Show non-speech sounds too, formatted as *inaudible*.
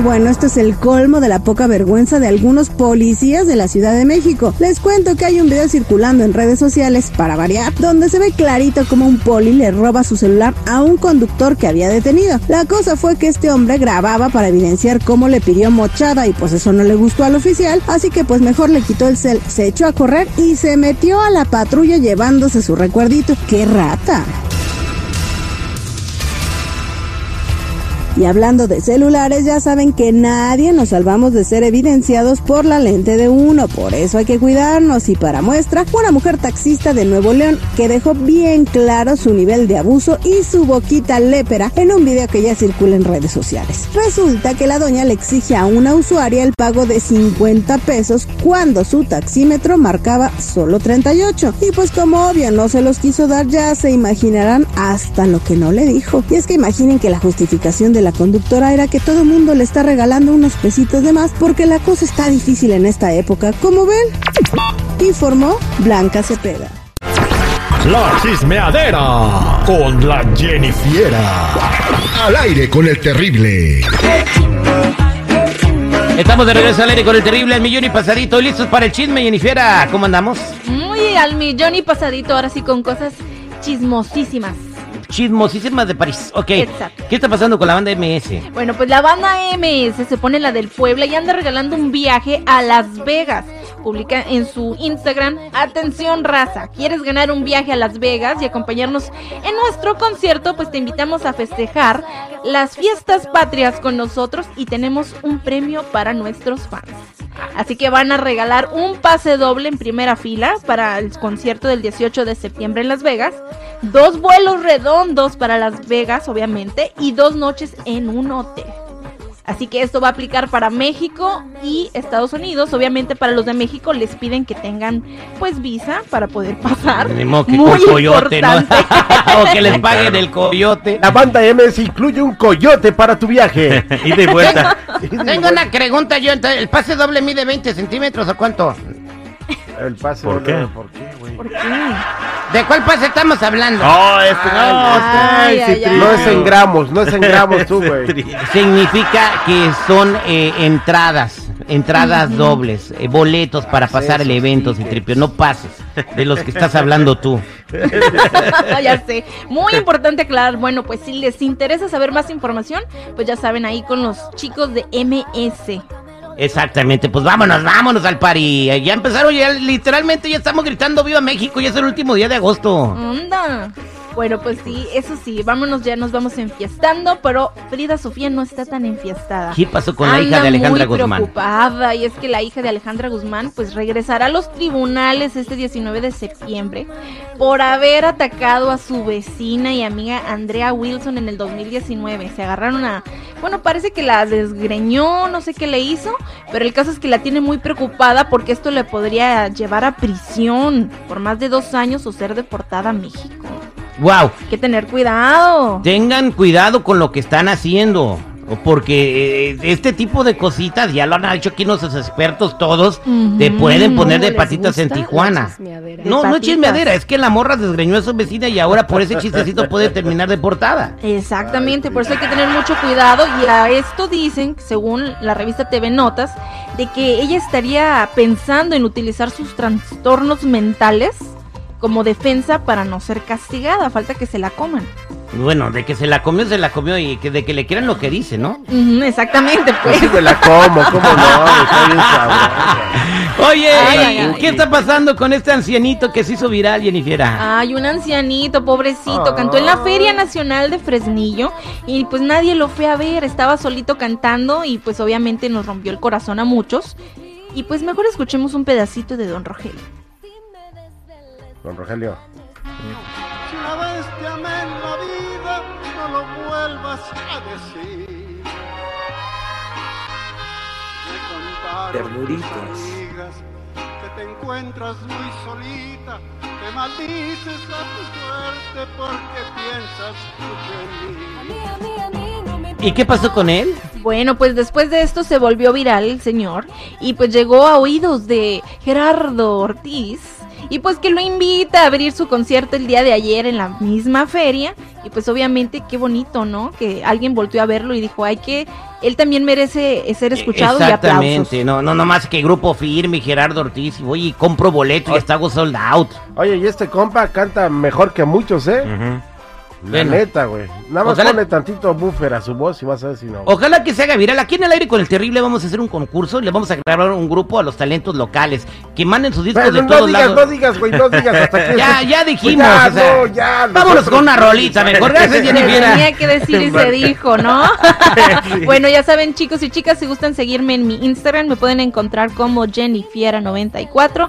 No, bueno, esto es el colmo de la poca vergüenza de algunos policías de la Ciudad de México. Les cuento que hay un video circulando en redes sociales, para variar, donde se ve clarito como un poli le roba su celular a un conductor que había detenido. La cosa fue que este hombre grababa para evidenciar cómo le pidió mochada y pues eso no le gustó al oficial, así que pues mejor le quitó el cel, se echó a correr y se metió a la patrulla llevándose su recuerdito. ¡Qué rata! Y hablando de celulares, ya saben que nadie nos salvamos de ser evidenciados por la lente de uno, por eso hay que cuidarnos. Y para muestra, una mujer taxista de Nuevo León que dejó bien claro su nivel de abuso y su boquita lépera en un video que ya circula en redes sociales. Resulta que la doña le exige a una usuaria el pago de 50 pesos cuando su taxímetro marcaba solo 38. Y pues como obvio no se los quiso dar, ya se imaginarán hasta lo que no le dijo. Y es que imaginen que la justificación de la conductora era que todo el mundo le está regalando unos pesitos de más porque la cosa está difícil en esta época, como ven, informó Blanca Cepeda. La chismeadera con la Jennifiera. Al aire con el terrible. Estamos de regreso al aire con el terrible al millón y pasadito. ¿Listos para el chisme, Jennifiera? ¿Cómo andamos? Muy al millón y pasadito, ahora sí con cosas chismosísimas chismosísimas de París. Ok. Exacto. ¿Qué está pasando con la banda MS? Bueno, pues la banda MS se pone la del Puebla y anda regalando un viaje a Las Vegas. Publica en su Instagram, atención raza, ¿quieres ganar un viaje a Las Vegas y acompañarnos en nuestro concierto? Pues te invitamos a festejar las fiestas patrias con nosotros y tenemos un premio para nuestros fans. Así que van a regalar un pase doble en primera fila para el concierto del 18 de septiembre en Las Vegas, dos vuelos redondos para Las Vegas, obviamente, y dos noches en un hotel. Así que esto va a aplicar para México y Estados Unidos. Obviamente para los de México les piden que tengan pues visa para poder *laughs* pasar. Muy coyote, ¿no? *laughs* o que les paguen el coyote. La banda MS incluye un coyote para tu viaje. *laughs* y de vuelta. Tengo una pregunta yo. ¿El pase doble mide 20 centímetros o cuánto? El pase ¿Por qué? ¿Por qué, güey? ¿Por qué? ¿De cuál pase estamos hablando? No, este no, no es en gramos, no es en gramos tú, *laughs* güey. Significa que son eh, entradas, entradas dobles, eh, boletos para pasar el evento, sin tripio, no pases de los que estás hablando tú. *laughs* ya sé, muy importante aclarar, bueno, pues si les interesa saber más información, pues ya saben ahí con los chicos de MS. Exactamente, pues vámonos, vámonos al party. Ya empezaron, ya literalmente ya estamos gritando Viva México, ya es el último día de agosto. Anda. Bueno, pues sí, eso sí, vámonos ya, nos vamos enfiestando, pero Frida Sofía no está tan enfiestada. ¿Qué pasó con la hija de Alejandra muy Guzmán? preocupada, y es que la hija de Alejandra Guzmán pues regresará a los tribunales este 19 de septiembre por haber atacado a su vecina y amiga Andrea Wilson en el 2019. Se agarraron a, bueno, parece que la desgreñó, no sé qué le hizo, pero el caso es que la tiene muy preocupada porque esto le podría llevar a prisión por más de dos años o ser deportada a México. Wow. Hay que tener cuidado. Tengan cuidado con lo que están haciendo. Porque eh, este tipo de cositas, ya lo han hecho aquí nuestros expertos todos, te pueden poner de patitas en Tijuana. No, no es chismeadera, es que la morra desgreñó a su vecina y ahora por ese chistecito puede *laughs* terminar deportada. Exactamente, por eso hay que tener mucho cuidado y a esto dicen, según la revista TV Notas, de que ella estaría pensando en utilizar sus trastornos mentales como defensa para no ser castigada, falta que se la coman. Bueno, de que se la comió, se la comió y que de que le quieran lo que dice, ¿no? exactamente, pues. Sí me la como, ¿cómo no? Oye, ¿qué está pasando con este ancianito que se hizo viral, Jennifer? Ay, un ancianito, pobrecito, cantó en la. Feria Nacional de Fresnillo y pues nadie lo fue a ver, estaba solito cantando y pues obviamente nos rompió el corazón a muchos. Y pues mejor escuchemos un pedacito de Don Rogelio. Don Rogelio. Si una vez te amé en la vida, no lo vuelvas a decir. Me Ternuritas. amigas que te encuentras muy solita, que maldices a tu suerte porque piensas mucho en mí. ¿Y qué pasó con él? Bueno, pues después de esto se volvió viral el señor y pues llegó a oídos de Gerardo Ortiz y pues que lo invita a abrir su concierto el día de ayer en la misma feria y pues obviamente qué bonito, ¿no? Que alguien volteó a verlo y dijo, hay que, él también merece ser escuchado y aplausos. Exactamente, no, no, no más que Grupo Firme y Gerardo Ortiz, y oye, compro boleto y está sold out. Oye, y este compa canta mejor que muchos, ¿eh? La neta, güey. Nada más pone tantito buffer a su voz y vas a ver si no. Ojalá que se haga viral. Aquí en el aire con el terrible vamos a hacer un concurso y le vamos a grabar un grupo a los talentos locales. Que manden sus discos de no todos digas, lados. No digas, güey, no digas hasta *laughs* que. ya, ya dijimos. Ya, o sea, no, ya, vámonos con una rolita, mejor. Gracias, Jennifer. Tenía que decir y se dijo, ¿no? *laughs* bueno, ya saben, chicos y chicas, si gustan seguirme en mi Instagram, me pueden encontrar como Jennifiera94.